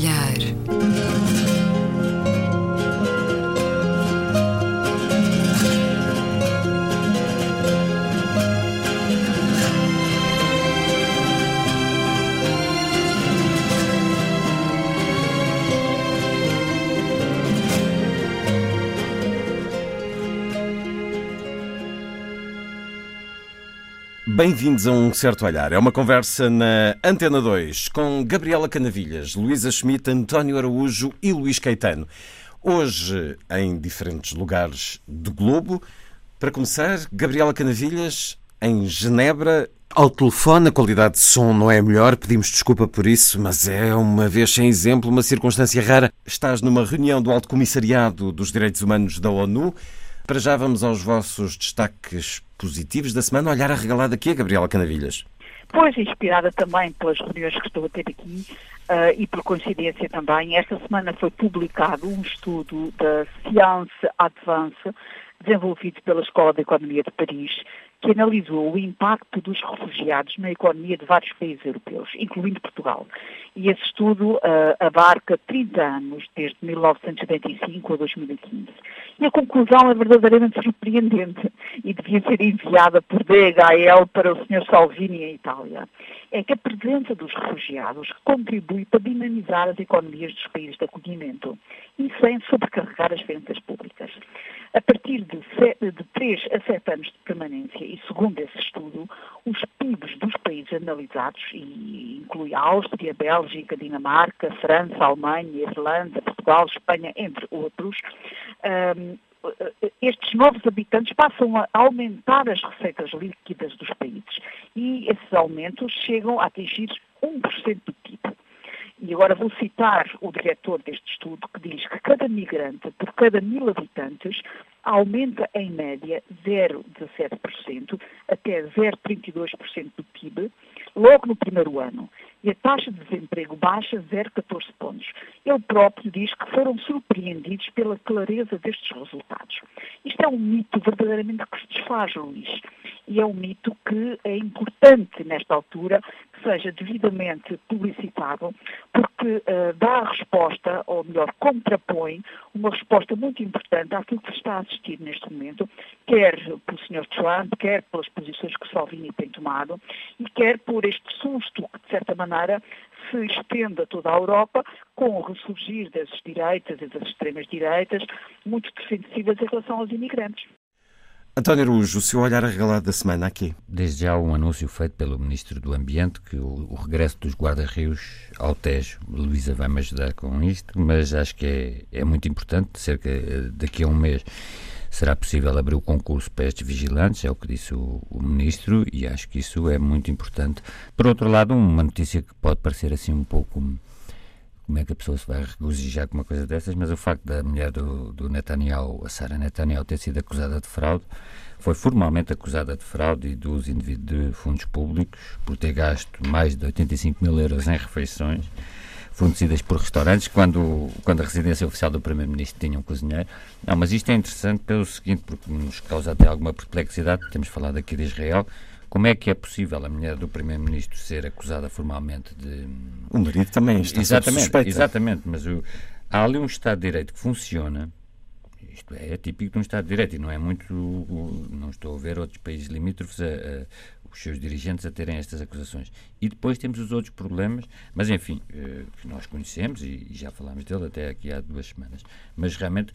olhar. Bem-vindos a um certo olhar. É uma conversa na Antena 2 com Gabriela Canavilhas, Luísa Schmidt, António Araújo e Luís Caetano. Hoje em diferentes lugares do globo. Para começar, Gabriela Canavilhas em Genebra. Ao telefone, a qualidade de som não é a melhor, pedimos desculpa por isso, mas é uma vez sem exemplo, uma circunstância rara. Estás numa reunião do Alto Comissariado dos Direitos Humanos da ONU. Para já vamos aos vossos destaques positivos da semana. Olhar arregalado aqui a Gabriela Canavilhas. Pois, inspirada também pelas reuniões que estou a ter aqui uh, e por coincidência também, esta semana foi publicado um estudo da Science Advance desenvolvido pela Escola de Economia de Paris, que analisou o impacto dos refugiados na economia de vários países europeus, incluindo Portugal. E esse estudo uh, abarca 30 anos, desde 1975 a 2015. E a conclusão é verdadeiramente surpreendente e devia ser enviada por DHL para o Sr. Salvini em Itália. É que a presença dos refugiados contribui para dinamizar as economias dos países de acolhimento e sem sobrecarregar as finanças públicas. A partir de, de 3 a 7 anos de permanência, e segundo esse estudo, os PIBs dos países analisados, e inclui a Áustria, Bélgica, Dinamarca, França, Alemanha, Irlanda, Portugal, Espanha, entre outros, um, estes novos habitantes passam a aumentar as receitas líquidas dos países e esses aumentos chegam a atingir 1% do PIB. E agora vou citar o diretor deste estudo que diz que cada migrante por cada mil habitantes aumenta em média 0,17% até 0,32% do PIB logo no primeiro ano e a taxa de desemprego baixa 0,14 pontos. Ele próprio diz que foram surpreendidos pela clareza destes resultados. Isto é um mito verdadeiramente que se desfaz, Luís, e é um mito que é importante nesta altura que seja devidamente publicitado, porque uh, dá resposta, ou melhor, contrapõe uma resposta muito importante àquilo que se está a assistir neste momento, quer pelo Sr. Trump, quer pelas posições que Salvini tem tomado, e quer por este susto que, de certa maneira, se estende a toda a Europa, com o ressurgir das direitas e das extremas-direitas, muito defensivas em relação aos imigrantes. António Araújo, o seu olhar arregalado da semana aqui. Desde já um anúncio feito pelo Ministro do Ambiente que o, o regresso dos guarda-rios ao Tejo, Luísa vai-me ajudar com isto, mas acho que é, é muito importante, cerca daqui a um mês será possível abrir o concurso para estes vigilantes, é o que disse o, o, Ministro, e acho que isso é muito importante. Por outro lado, uma notícia que pode parecer assim um pouco como é que a pessoa se vai regozijar com uma coisa dessas, mas o facto da mulher do, do Netanyahu, a Sara Netanyahu, ter sido acusada de fraude, foi formalmente acusada de fraude e uso indevido de fundos públicos por ter gasto mais de 85 mil euros em refeições fornecidas por restaurantes, quando, quando a residência oficial do Primeiro-Ministro tinha um cozinheiro. Não, mas isto é interessante pelo seguinte, porque nos causa até alguma perplexidade, temos falado aqui de Israel, como é que é possível a mulher do Primeiro-Ministro ser acusada formalmente de. O marido também está exatamente, suspeita. Exatamente, mas o, há ali um Estado de Direito que funciona. Isto é, é típico de um Estado de Direito e não é muito. Não estou a ver outros países limítrofes a, a, os seus dirigentes a terem estas acusações. E depois temos os outros problemas, mas enfim, eh, que nós conhecemos e, e já falámos dele até aqui há duas semanas. Mas realmente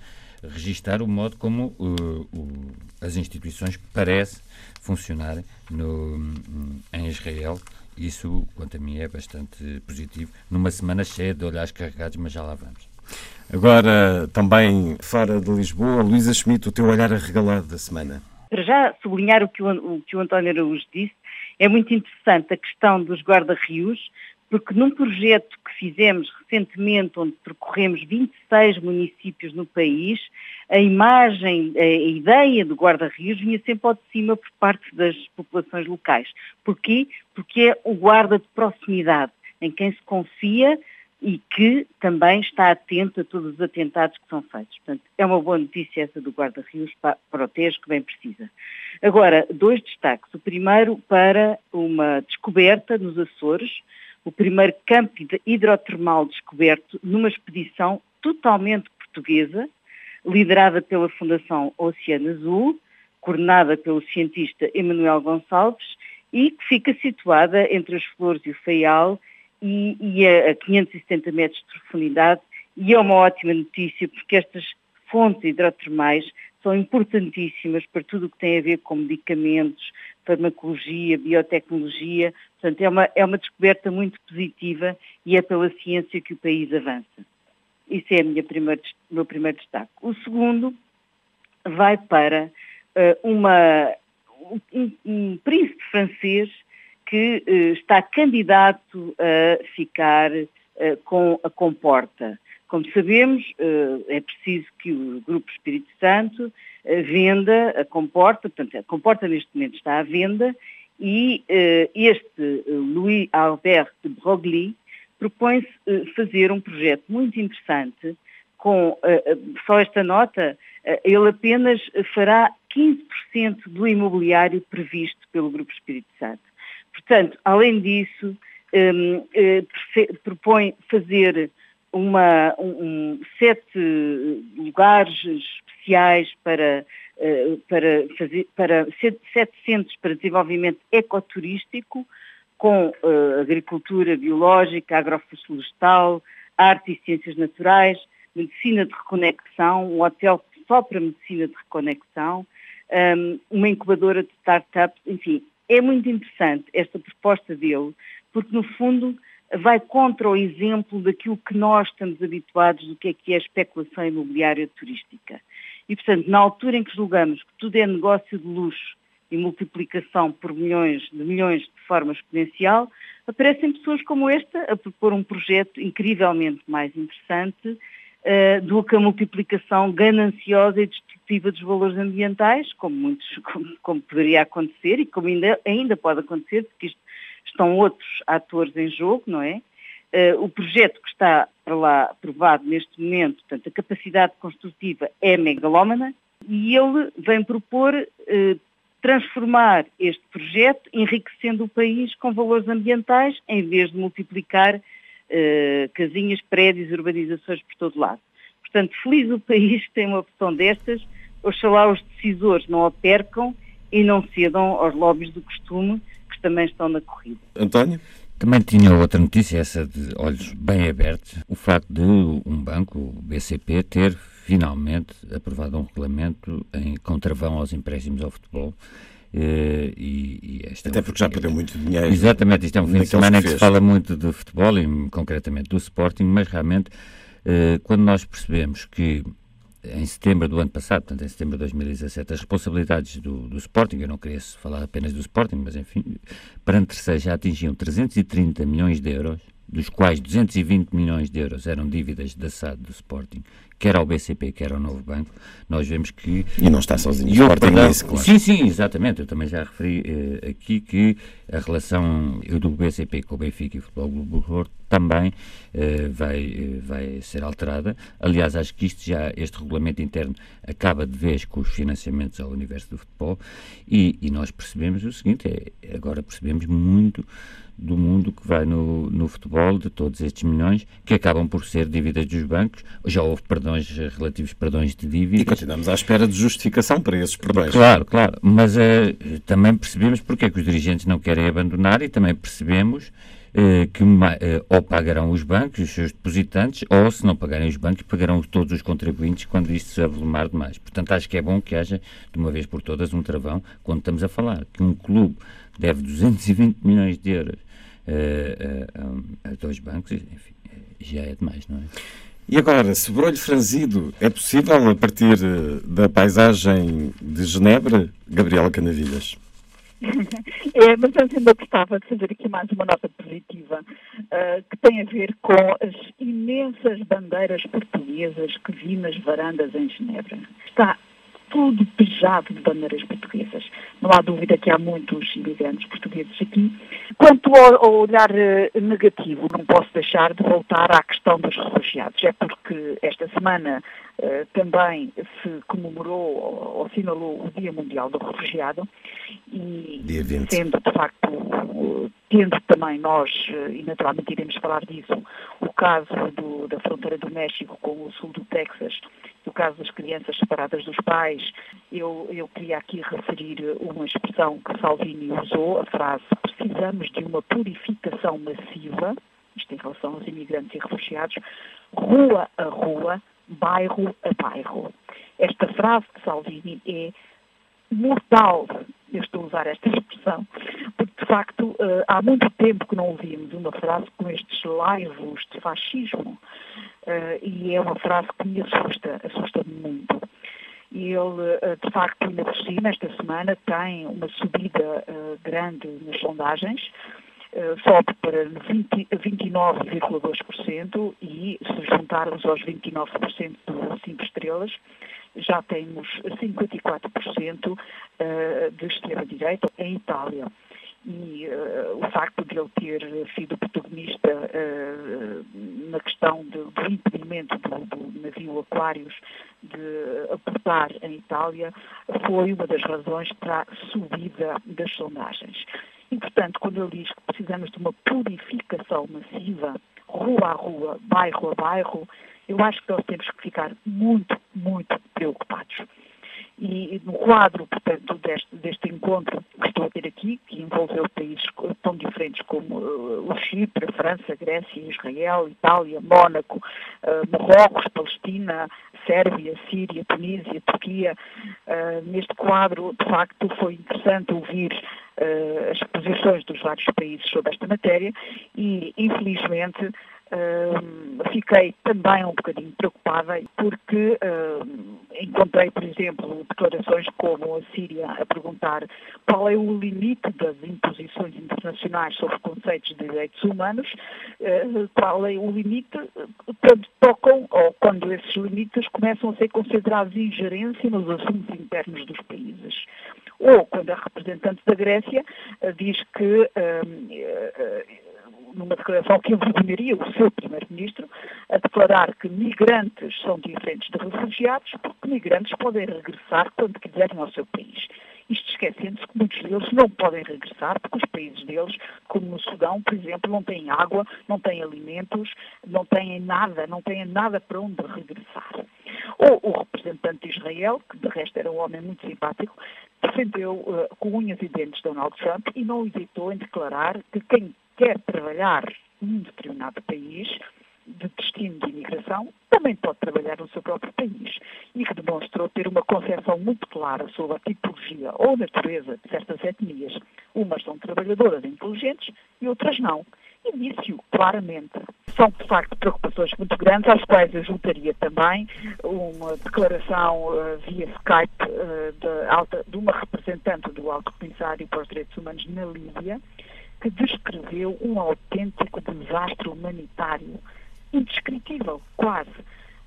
registar o modo como uh, uh, as instituições parecem funcionar no, em Israel. Isso, quanto a mim, é bastante positivo. Numa semana cheia de olhares carregados, mas já lá vamos. Agora, também fora de Lisboa, Luísa Schmidt, o teu olhar arregalado da semana. Para já sublinhar o que o, o, que o António Araújo disse, é muito interessante a questão dos guarda-rios, porque num projeto que fizemos recentemente, onde percorremos 26 municípios no país, a imagem, a ideia do guarda-rios vinha sempre ao de cima por parte das populações locais. Porquê? Porque é o guarda de proximidade, em quem se confia e que também está atento a todos os atentados que são feitos. Portanto, é uma boa notícia essa do guarda-rios para o Tejo, que bem precisa. Agora, dois destaques. O primeiro para uma descoberta nos Açores, o primeiro campo hidrotermal descoberto numa expedição totalmente portuguesa, liderada pela Fundação Oceano Azul, coordenada pelo cientista Emanuel Gonçalves e que fica situada entre as Flores e o Faial e, e a 570 metros de profundidade. E é uma ótima notícia porque estas fontes hidrotermais são importantíssimas para tudo o que tem a ver com medicamentos, farmacologia, biotecnologia. Portanto, é uma, é uma descoberta muito positiva e é pela ciência que o país avança. Isso é o meu primeiro destaque. O segundo vai para uh, uma, um, um, príncipe francês que uh, está candidato a ficar uh, com a comporta. Como sabemos, é preciso que o Grupo Espírito Santo venda a comporta, portanto, a comporta neste momento está à venda e este Louis Albert de Broglie propõe-se fazer um projeto muito interessante com só esta nota, ele apenas fará 15% do imobiliário previsto pelo Grupo Espírito Santo. Portanto, além disso, um, propõe fazer uma, um, sete lugares especiais para, para, fazer, para sete centros para desenvolvimento ecoturístico, com uh, agricultura biológica, agroflorestal, arte e ciências naturais, medicina de reconexão, um hotel só para medicina de reconexão, um, uma incubadora de startups, enfim, é muito interessante esta proposta dele, porque no fundo vai contra o exemplo daquilo que nós estamos habituados do que é que é a especulação imobiliária turística. E, portanto, na altura em que julgamos que tudo é negócio de luxo e multiplicação por milhões de milhões de forma exponencial, aparecem pessoas como esta a propor um projeto incrivelmente mais interessante uh, do que a multiplicação gananciosa e destrutiva dos valores ambientais, como, muitos, como, como poderia acontecer e como ainda, ainda pode acontecer, porque isto, estão outros atores em jogo, não é? Uh, o projeto que está para lá aprovado neste momento, portanto, a capacidade construtiva é megalómana, e ele vem propor uh, transformar este projeto enriquecendo o país com valores ambientais em vez de multiplicar uh, casinhas, prédios, urbanizações por todo lado. Portanto, feliz o país que tem uma opção destas, oxalá os decisores não a percam e não cedam aos lobbies do costume também estão na corrida. António? Também tinha outra notícia, essa de olhos bem abertos, o facto de um banco, o BCP, ter finalmente aprovado um regulamento em contravão aos empréstimos ao futebol. Uh, e, e Até porque já perdeu muito dinheiro. Exatamente, isto é um fim de semana em que se fala muito de futebol e concretamente do Sporting, mas realmente uh, quando nós percebemos que em setembro do ano passado, portanto em setembro de 2017, as responsabilidades do, do Sporting, eu não queria falar apenas do Sporting, mas enfim, perante terceiros já atingiam 330 milhões de euros, dos quais 220 milhões de euros eram dívidas da SAD do Sporting, quer ao BCP, quer ao Novo Banco, nós vemos que... E não está sozinho, o Sporting perdão, nisso, claro. Sim, sim, exatamente. Eu também já referi eh, aqui que a relação do BCP com o Benfica e o Futebol Clube Porto também eh, vai, eh, vai ser alterada. Aliás, acho que isto já, este regulamento interno acaba de vez com os financiamentos ao universo do futebol e, e nós percebemos o seguinte, é, agora percebemos muito do mundo que vai no, no futebol, de todos estes milhões, que acabam por ser dívidas dos bancos. Já houve perdões, relativos perdões de dívidas. E continuamos à espera de justificação para esses perdões. Claro, claro. Mas uh, também percebemos porque é que os dirigentes não querem abandonar e também percebemos que uh, ou pagarão os bancos, os seus depositantes, ou se não pagarem os bancos, pagarão todos os contribuintes quando isto se avolumar demais. Portanto, acho que é bom que haja, de uma vez por todas, um travão quando estamos a falar que um clube deve 220 milhões de euros a, a, a dois bancos, enfim, já é demais, não é? E agora, sobrolho franzido é possível a partir eh, da paisagem de Genebra, Gabriela Canavilhas? É, mas eu ainda gostava de fazer aqui mais uma nota positiva uh, que tem a ver com as imensas bandeiras portuguesas que vi nas varandas em Genebra. Está tudo pejado de bandeiras portuguesas. Não há dúvida que há muitos imigrantes portugueses aqui, Quanto ao, ao olhar uh, negativo, não posso deixar de voltar à questão dos refugiados. É porque esta semana uh, também se comemorou ou assinalou o Dia Mundial do Refugiado e sendo de facto, uh, tendo também nós, e naturalmente iremos falar disso, o caso do, da fronteira do México com o sul do Texas, o caso das crianças separadas dos pais, eu, eu queria aqui referir uma expressão que Salvini usou, a frase precisamos de uma purificação massiva, isto em relação aos imigrantes e refugiados, rua a rua, bairro a bairro. Esta frase de Salvini é mortal, eu estou a usar esta expressão, porque de facto eh, há muito tempo que não ouvimos uma frase com estes laivos de fascismo eh, e é uma frase que me assusta, assusta-me muito. E ele, eh, de facto, ainda por cima, esta semana, tem uma subida grande nas sondagens, sobe para 29,2% e se juntarmos aos 29% do 5 estrelas, já temos 54% eh, de extrema-direita em Itália. E uh, o facto de ele ter sido protagonista uh, na questão de, do impedimento do, do navio Aquários de aportar em Itália foi uma das razões para a subida das sondagens. E, portanto, quando ele diz que precisamos de uma purificação massiva, rua a rua, bairro a bairro, eu acho que nós temos que ficar muito, muito preocupados. E no quadro, portanto, deste, deste encontro que estou a ter aqui, que envolveu países tão diferentes como uh, o Chipre, a França, a Grécia, Israel, Itália, Mónaco, uh, Marrocos, Palestina, Sérvia, Síria, Tunísia, Turquia, uh, neste quadro, de facto, foi interessante ouvir as posições dos vários países sobre esta matéria e, infelizmente, Uh, fiquei também um bocadinho preocupada porque uh, encontrei, por exemplo, declarações como a Síria a perguntar qual é o limite das imposições internacionais sobre conceitos de direitos humanos, uh, qual é o limite quando tocam ou quando esses limites começam a ser considerados ingerência nos assuntos internos dos países. Ou quando a representante da Grécia diz que numa declaração que envergonharia o seu primeiro-ministro, a declarar que migrantes são diferentes de refugiados, porque migrantes podem regressar quando quiserem ao seu país. Isto esquecendo-se que muitos deles não podem regressar, porque os países deles, como no Sudão, por exemplo, não têm água, não têm alimentos, não têm nada, não têm nada para onde regressar. Ou o representante de Israel, que de resto era um homem muito simpático, defendeu uh, com unhas e dentes Donald Trump e não hesitou em declarar que quem quer trabalhar num determinado país de destino de imigração, também pode trabalhar no seu próprio país e que demonstrou ter uma concepção muito clara sobre a tipologia ou natureza de certas etnias. Umas são trabalhadoras inteligentes e outras não. E disse-o claramente. São, de facto, preocupações muito grandes, às quais eu juntaria também uma declaração uh, via Skype uh, de, alta, de uma representante do Alto Comissário para os Direitos Humanos na Líbia, que descreveu um autêntico desastre humanitário, indescritível, quase,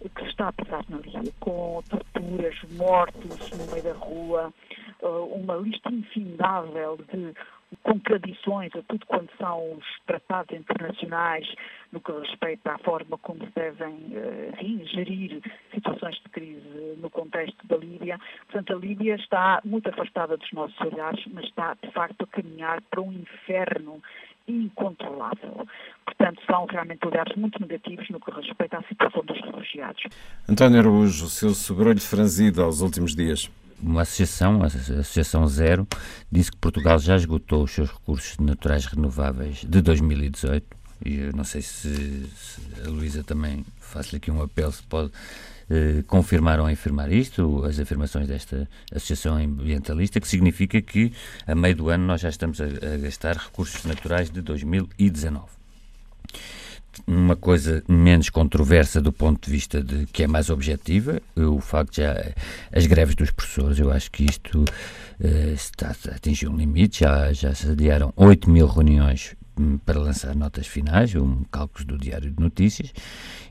que se está a passar na Líbia, com torturas, mortos no meio da rua, eh, uma lista infindável de contradições a tudo quanto são os tratados internacionais no que respeita à forma como se devem uh, gerir situações de crise no contexto da Líbia. Portanto, a Líbia está muito afastada dos nossos olhares, mas está, de facto, a caminhar para um inferno incontrolável. Portanto, são realmente olhares muito negativos no que respeita à situação dos refugiados. António Araújo, o seu sobrolho franzido aos últimos dias uma associação, a Associação Zero, disse que Portugal já esgotou os seus recursos naturais renováveis de 2018. E eu não sei se, se a Luísa também faço-lhe aqui um apelo se pode eh, confirmar ou afirmar isto, as afirmações desta Associação Ambientalista, que significa que a meio do ano nós já estamos a, a gastar recursos naturais de 2019 uma coisa menos controversa do ponto de vista de que é mais objetiva, o facto já as greves dos professores, eu acho que isto uh, está a atingir um limite, já, já se adiaram 8 mil reuniões hum, para lançar notas finais, um cálculo do Diário de Notícias,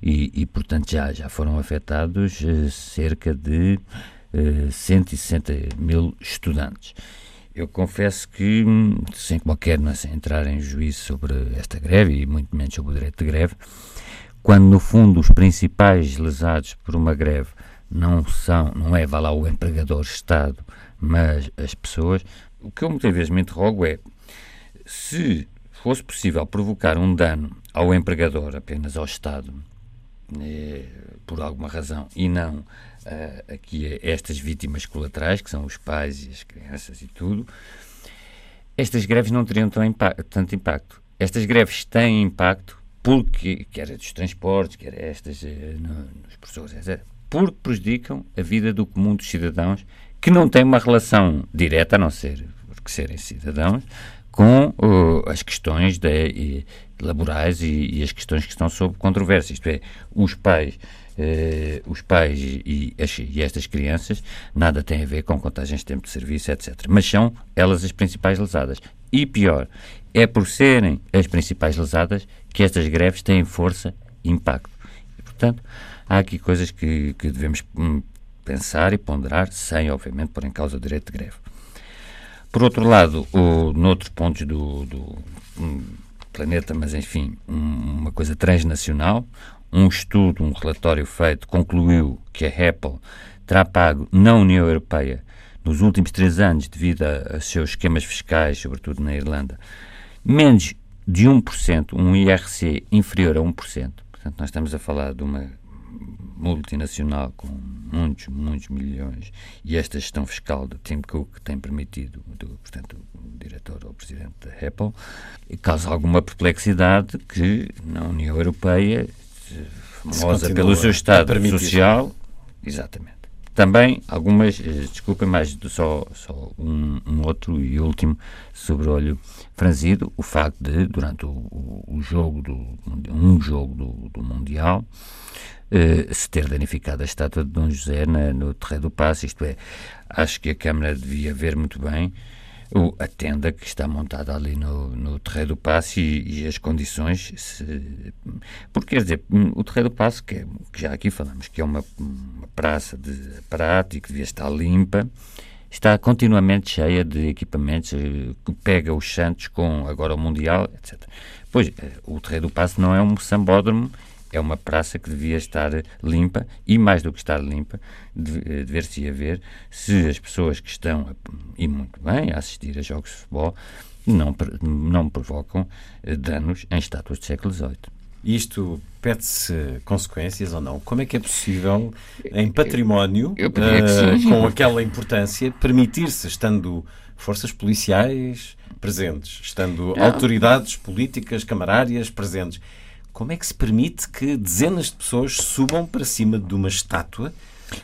e, e portanto já, já foram afetados uh, cerca de uh, eh, 160 mil estudantes. Eu confesso que, sem qualquer não é, sem entrar em juízo sobre esta greve e muito menos sobre o direito de greve, quando no fundo os principais lesados por uma greve não são, não é, vá lá, o empregador Estado, mas as pessoas, o que eu muitas vezes me interrogo é se fosse possível provocar um dano ao empregador, apenas ao Estado, eh, por alguma razão, e não eh, aqui estas vítimas colaterais, que são os pais e as crianças e tudo, estas greves não teriam tanto impacto. Estas greves têm impacto porque, quer dos transportes, quer estas eh, nos professores, etc., porque prejudicam a vida do comum dos cidadãos que não têm uma relação direta, a não ser porque serem cidadãos, com uh, as questões de, laborais e, e, as questões que estão sob controvérsia. Isto é, os pais, uh, os pais e, e, estas crianças nada têm a ver com contagens de tempo de serviço, etc. Mas são elas as principais lesadas. E pior, é por serem as principais lesadas que estas greves têm força e impacto. E, portanto, há aqui coisas que, que devemos hum, pensar e ponderar, sem, obviamente, pôr em causa o direito de greve. Por outro lado, o, noutros pontos do, do um, planeta, mas enfim, um, uma coisa transnacional, um estudo, um relatório feito, concluiu que a Apple terá pago na União Europeia, nos últimos três anos, devido a, a seus esquemas fiscais, sobretudo na Irlanda, menos de 1%, um IRC inferior a 1%. Portanto, nós estamos a falar de uma multinacional com muitos, muitos milhões e esta gestão fiscal do Tim Cook tem permitido, do, portanto, o diretor ou o presidente da Apple, causa alguma perplexidade que na União Europeia, famosa pelo seu Estado social, exatamente. Também algumas, eh, desculpem, mas só, só um, um, outro e último sobre o olho franzido, o facto de, durante o, o, jogo do, um jogo do, do Mundial, eh, se ter danificado a estátua de Dom José na, no Terreiro do Passo, isto é, acho que a Câmara devia ver muito bem a tenda que está montada ali no, no Terreiro do Passo e, e as condições, se, porque quer dizer, o Terreiro do Passo, que, é, que já aqui falamos, que é uma, uma praça de aparato e que devia estar limpa, está continuamente cheia de equipamentos, eh, que pega os Santos com agora o Mundial, etc. Pois, eh, o Terreiro do Passo não é um sambódromo é uma praça que devia estar limpa e, mais do que estar limpa, eh, dever-se ver se as pessoas que estão, e muito bem, a assistir a jogos de futebol, não, não provocam eh, danos em estátuas do século XVIII. Isto pede-se consequências ou não? Como é que é possível, em património, eu, eu uh, com aquela importância, permitir-se, estando forças policiais presentes, estando não. autoridades políticas, camarárias presentes, como é que se permite que dezenas de pessoas subam para cima de uma estátua?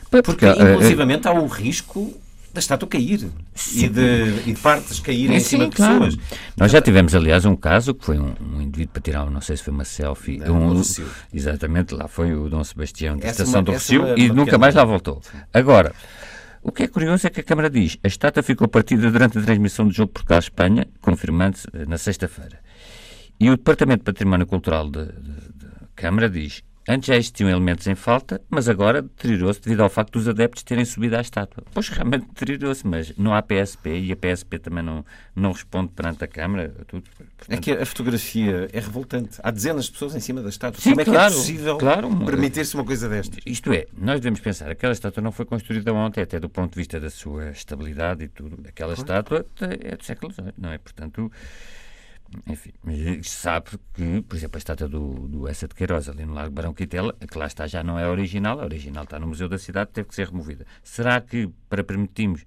Porque, porque inclusivamente, há o risco da estátua cair e de, e de, partes caírem é, em cima sim, de claro. pessoas. Nós já tivemos, aliás, um caso que foi um, um, indivíduo para tirar, não sei se foi uma selfie. Não, um, exatamente, lá foi o Dom Sebastião da Estação uma, do Rocio e nunca mais lá voltou. Agora, o que é curioso é que a Câmara diz a estátua ficou partida durante a transmissão do jogo por cá Espanha, confirmando-se eh, na sexta-feira. E o Departamento de Património Cultural da Câmara diz Antes já existiam elementos em falta, mas agora deteriorou-se devido ao facto dos adeptos terem subido à estátua. Pois realmente deteriorou-se, mas não há PSP e a PSP também não, não responde perante a Câmara. Tudo. Portanto... É que a fotografia é revoltante. Há dezenas de pessoas em cima da estátua. Sim, Como é claro, que é possível claro, permitir-se uma coisa destas? Isto é, nós devemos pensar, aquela estátua não foi construída ontem, até do ponto de vista da sua estabilidade e tudo. Aquela estátua é do século XVIII, não é? Portanto enfim, sabe que, por exemplo, a estátua do, do Essa de Queiroz, ali no Largo Barão Quitela, que lá está, já não é original, a original está no Museu da Cidade, teve que ser removida. Será que, para permitirmos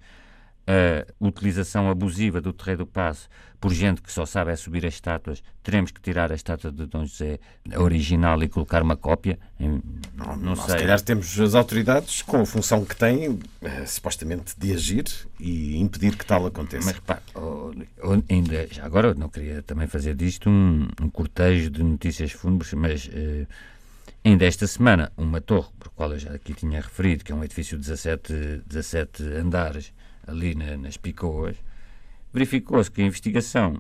a utilização abusiva do Terreiro do Passo por gente que só sabe é subir as estátuas, teremos que tirar a estátua de Dom José original e colocar uma cópia? Não, não sei. Se calhar temos as autoridades com a função que têm, eh, supostamente, de agir e impedir que tal aconteça. Mas repare, oh, oh, ainda, agora não queria também fazer disto um, um cortejo de notícias fúnebres, mas eh, ainda esta semana uma torre, por qual eu já aqui tinha referido, que é um edifício de 17, 17 andares, ali na, nas Picoas, verificou-se que a investigação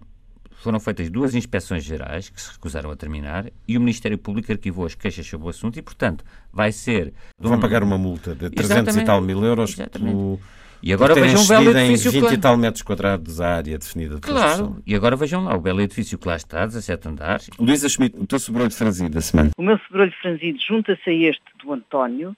foram feitas duas inspeções gerais que se recusaram a terminar e o Ministério Público arquivou as queixas sobre o assunto e, portanto, vai ser. Vão um... pagar uma multa de 300 Exatamente. e tal mil euros pelo, E agora vejam o belo edifício. 20 e tal metros quadrados a área definida de Claro, e agora vejam lá o belo edifício que lá está, 17 andares. Luísa Schmidt, o teu sobrolho franzido da semana. O meu sobrolho franzido junta-se a este do António,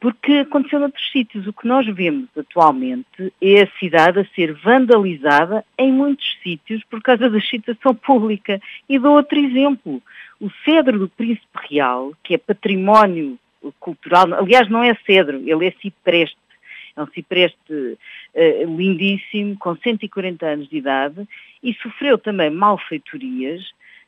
porque aconteceu noutros sítios. O que nós vemos atualmente é a cidade a ser vandalizada em muitos sítios por causa da excitação pública. E dou outro exemplo. O cedro do Príncipe Real, que é património cultural, aliás não é cedro, ele é cipreste, é um cipreste uh, lindíssimo, com 140 anos de idade, e sofreu também malfeitorias,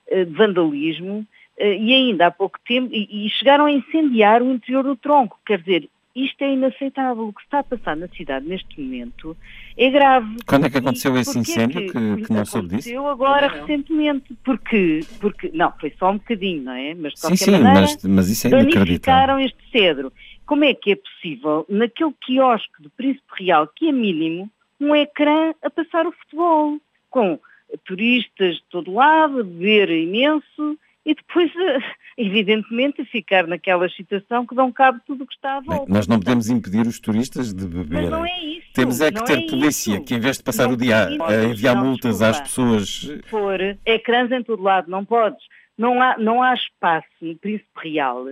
uh, vandalismo, e ainda há pouco tempo, e, e, chegaram a incendiar o interior do tronco. Quer dizer, isto é inaceitável. O que está a passar na cidade neste momento é grave. Quando é que aconteceu e esse incêndio que, que, que não soube disso? Aconteceu agora não. recentemente. Porque, porque, não, foi só um bocadinho, não é? Mas de qualquer sim, sim, maneira, mas, mas isso é danificaram este cedro. Como é que é possível, naquele quiosque do Príncipe Real, que é mínimo, um ecrã a passar o futebol, com turistas de todo lado, a beber imenso, e depois, eh, evidentemente, ficar naquela situação que dão cabo tudo o que está à volta. Bem, nós não podemos impedir os turistas de beber. Mas não é isso. Temos é que ter é polícia isso. que, em vez de passar não o dia a enviar não, multas desculpa. às pessoas. For ecrãs em todo lado, não podes. Não há, não há espaço no Príncipe Real,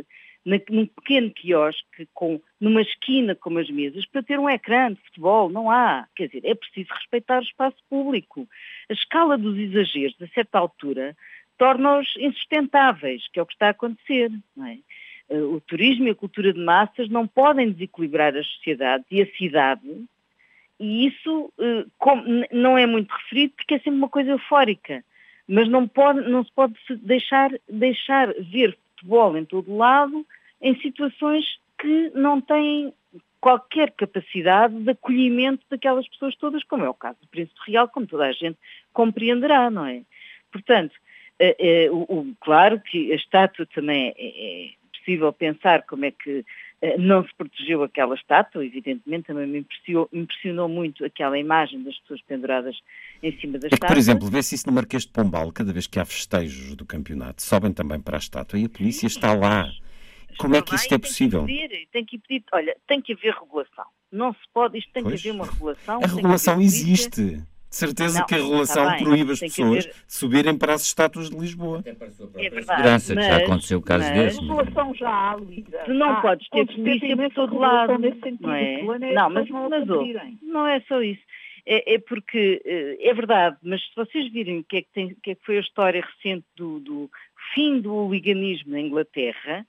num pequeno quiosque, com, numa esquina como as mesas, para ter um ecrã de futebol. Não há. Quer dizer, é preciso respeitar o espaço público. A escala dos exageros, a certa altura, torna-os insustentáveis, que é o que está a acontecer. É? Eh, o turismo e a cultura de massas não podem desequilibrar as sociedades e a cidade, e isso eh, não é muito referido porque é sempre uma coisa eufórica, mas não, pode, não se pode deixar, deixar ver futebol em todo lado em situações que não têm qualquer capacidade de acolhimento daquelas pessoas todas, como é o caso do Príncipe Real, como toda a gente compreenderá, não é? Portanto, claro que a estátua também é, é, possível pensar como é que é, não se protegeu aquela estátua, evidentemente também me impressionou, impressionou, muito aquela imagem das pessoas penduradas em cima da estátua. Por exemplo, vê-se isso no Marquês de Pombal, cada vez que há festejos do campeonato, sobem também para a estátua e a polícia Sim, está lá. Como é que isto é possível? Tem que, pedir, tem que pedir, olha, tem que haver regulação. Não se pode, isto tem pois. que haver uma regulação. A regulação existe. De certeza não, que a relação bem, proíbe as pessoas de subirem para as estátuas de Lisboa. Até para a sua própria é verdade, segurança, mas, que já aconteceu o caso mas, desse. A regulação já Luísa. Tu não ah, podes ter polícia por todo lado. Não, é? não mas, mas oh, não é só isso. É, é, porque eh, é verdade, mas se vocês virem o que é que, tem, que, é que foi a história recente do, do fim do hooliganismo na Inglaterra,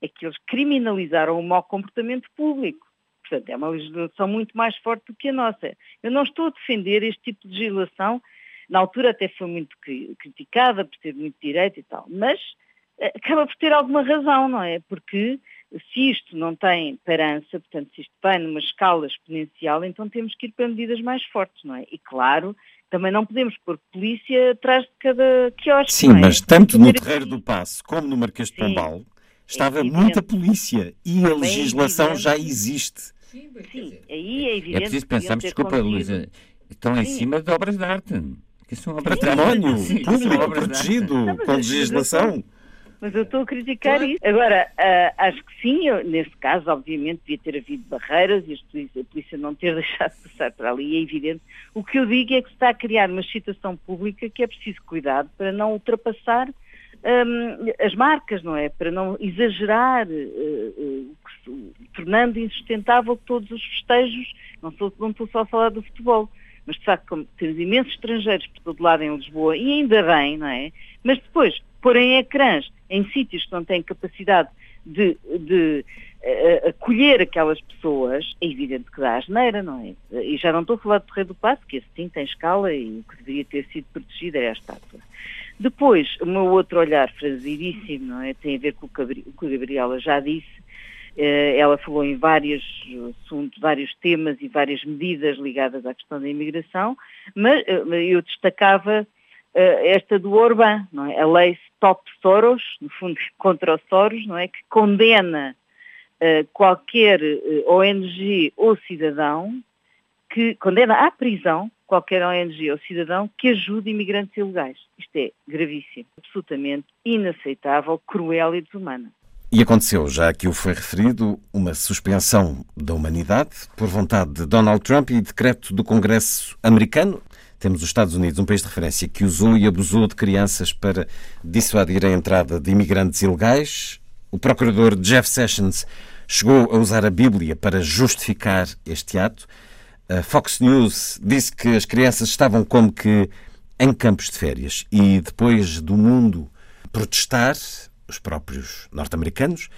é que eles criminalizaram o mau comportamento público. Portanto, é uma legislação muito mais forte do que a nossa. Eu não estou a defender este tipo de legislação, na altura até foi muito criticada por ter muito direito e tal, mas eh, acaba por ter alguma razão, não é? Porque se isto não tem parança, portanto, se isto vai numa escala exponencial, então temos que ir para medidas mais fortes, não é? E claro, também não podemos pôr polícia atrás de cada quiosque. Sim, é? mas tanto no Terreiro do Passo como no Marquês de Pombal estava é muita polícia e a legislação já existe. Sim, Sim aí é evidente. É preciso pensarmos, desculpa, Luísa, estão em cima de obras de arte. Que são obras Património público protegido com legislação. Mas eu estou a criticar isso. Agora, uh, acho que sim, eu, nesse caso, obviamente, devia ter havido barreiras e a polícia, não ter deixado de passar por ali, é evidente. O que eu digo é que se está a criar uma situação pública que é preciso cuidado para não ultrapassar um, as marcas, não é? Para não exagerar, uh, uh, tornando insustentável todos os festejos, não, sou, não estou só a falar do futebol, mas de facto como temos imensos estrangeiros por todo lado em Lisboa, e ainda bem, não é? Mas depois, porem ecrãs em sítios que não têm capacidade de, de uh, acolher aquelas pessoas, é evidente que dá asneira, não é? E já não estou a falar do Rei do Passo, que esse sim tem escala e o que deveria ter sido protegido é a estátua. Depois, o meu outro olhar franzidíssimo, é? Tem a ver com o que a Gabriela já disse. Eh, ela falou em vários assuntos, vários temas e várias medidas ligadas à questão da imigração, mas eh, eu destacava eh, esta do Orbán, não é? A lei Stop Soros, no fundo contra os Soros, não é? Que condena qualquer ONG ou cidadão que condena à prisão qualquer ONG ou cidadão que ajude imigrantes ilegais. Isto é gravíssimo, absolutamente inaceitável, cruel e desumano. E aconteceu, já que o foi referido, uma suspensão da humanidade por vontade de Donald Trump e decreto do Congresso americano. Temos os Estados Unidos, um país de referência que usou e abusou de crianças para dissuadir a entrada de imigrantes ilegais. O procurador Jeff Sessions chegou a usar a Bíblia para justificar este ato. A Fox News disse que as crianças estavam como que em campos de férias e depois do mundo protestar, os próprios norte-americanos,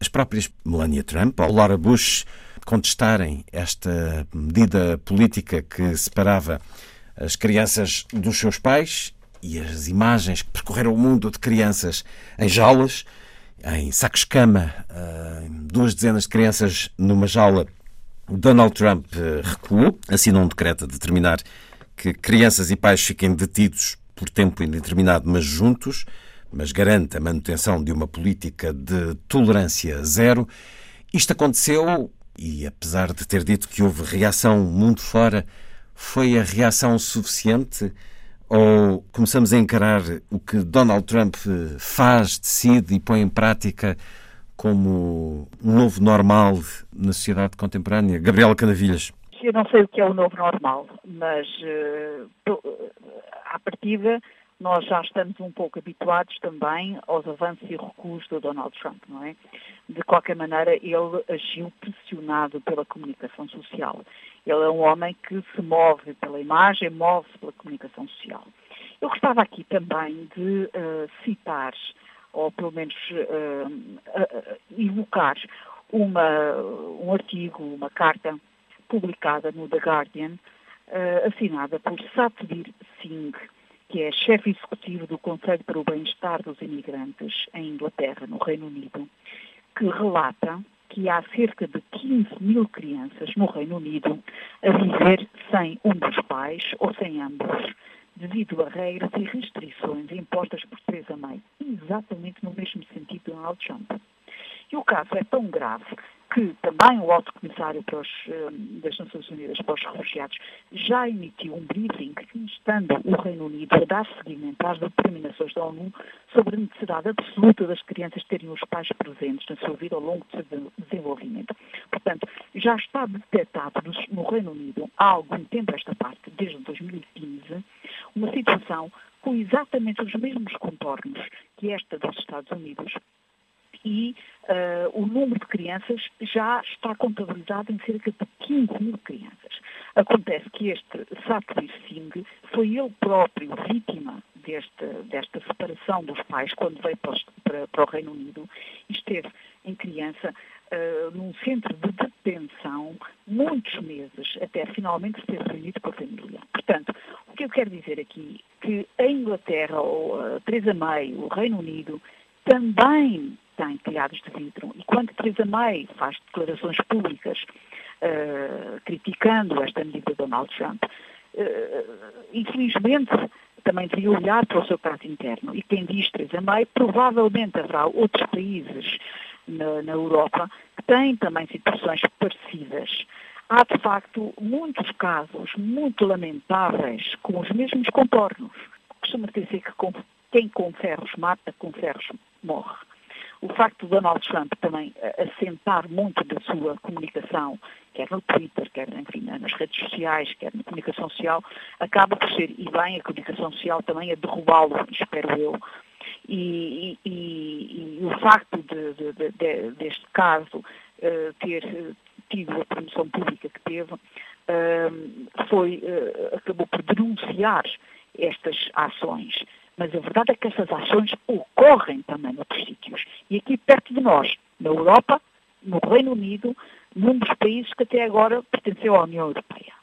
as próprias Melania Trump ou Laura Bush contestarem esta medida política que separava as crianças dos seus pais e as imagens que percorreram o mundo de crianças em jaulas, em sacos-cama, duas dezenas de crianças numa jaula. Donald Trump eh, recuou, assinou um decreto a determinar que crianças e pais fiquem detidos por tempo indeterminado, mas juntos mas garante a manutenção de uma política de tolerância zero. Isto aconteceu e, apesar de ter dito que houve reação mundo fora, foi a reação suficiente? Ou começamos a encarar o que Donald Trump faz, decide e põe em prática como um novo normal na sociedade contemporânea? Gabriela Canavilhas. Eu não sei o que é o novo normal, mas uh, à partida nós já estamos um pouco habituados também aos avanços e recuos do Donald Trump, não é? De qualquer maneira, ele agiu pressionado pela comunicação social. Ele é um homem que se move pela imagem, move-se pela comunicação social. Eu gostava aqui também de uh, citar, ou pelo menos uh, evocar, uma, um artigo, uma carta publicada no The Guardian, assinada por Satvir Singh, que é chefe executivo do Conselho para o Bem-Estar dos Imigrantes em Inglaterra, no Reino Unido, que relata que há cerca de 15 mil crianças no Reino Unido a viver sem um dos pais ou sem ambos, devido a regras e restrições impostas por Theresa May, exatamente no mesmo sentido de Donald Trump. E o caso é tão grave que também o Alto Comissário os, eh, das Nações Unidas para os Refugiados já emitiu um briefing instando o Reino Unido a dar seguimento às determinações da ONU sobre a necessidade absoluta das crianças terem os pais presentes na sua vida ao longo do seu desenvolvimento. Portanto, já está detectado no Reino Unido há algum tempo esta parte, desde 2015, uma situação com exatamente os mesmos contornos que esta dos Estados Unidos, e uh, o número de crianças já está contabilizado em cerca de 15 mil crianças. Acontece que este Satwir Singh foi ele próprio vítima desta, desta separação dos pais quando veio para, para, para o Reino Unido e esteve em criança uh, num centro de detenção muitos meses, até finalmente ser reunido com a família. Portanto, o que eu quero dizer aqui que a Inglaterra, ou a Theresa May, o Reino Unido, também tem telhados de vidro. E quando Teresa May faz declarações públicas uh, criticando esta medida de Donald Trump, uh, infelizmente também devia olhar para o seu caso interno. E quem diz Teresa May, provavelmente haverá outros países na, na Europa que têm também situações parecidas. Há, de facto, muitos casos muito lamentáveis com os mesmos contornos. Costuma dizer que quem com ferros mata, com ferros morre. O facto de Donald Trump também eh, assentar muito da sua comunicação, quer no Twitter, quer enfim, nas redes sociais, quer na comunicação social, acaba por ser, e bem, a comunicação social também a derrubá-lo, espero eu. E, e, e, e o facto de, de, de, deste caso uh, ter tido a promoção pública que teve, uh, foi, uh, acabou por denunciar estas ações. Mas a verdade é que essas ações ocorrem também noutros sítios. E aqui perto de nós, na Europa, no Reino Unido, num dos países que até agora pertenceu à União Europeia.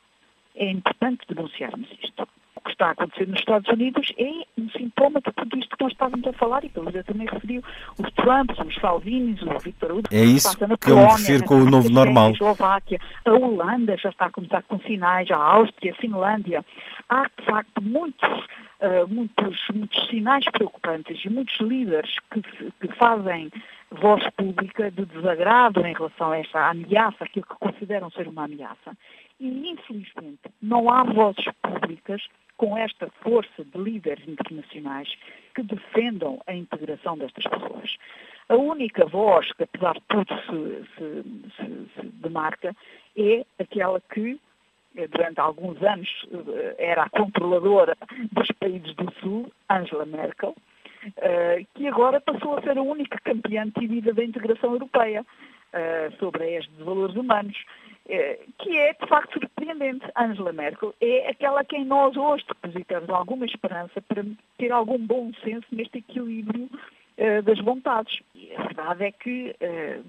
É importante denunciarmos isto. O que está a acontecer nos Estados Unidos é um sintoma de tudo isto que nós estávamos a falar e que a também referiu. Os Trumps, os Salvinis, o Victor Hugo, é isso que, que eu me refiro com o novo normal. A Eslováquia, a Holanda já está a começar com sinais, a Áustria, a Finlândia. Há, de facto, muitos uh, muitos, muitos sinais preocupantes e muitos líderes que, que fazem voz pública de desagrado em relação a esta ameaça, aquilo que consideram ser uma ameaça. E, infelizmente, não há vozes públicas com esta força de líderes internacionais que defendam a integração destas pessoas. A única voz que, apesar de tudo, se, se, se, se demarca é aquela que eh, durante alguns anos eh, era a controladora dos países do Sul, Angela Merkel, eh, que agora passou a ser a única campeã decidida da integração europeia sobre a de valores humanos, que é de facto surpreendente. Angela Merkel é aquela a quem nós hoje depositamos alguma esperança para ter algum bom senso neste equilíbrio das vontades. E a verdade é que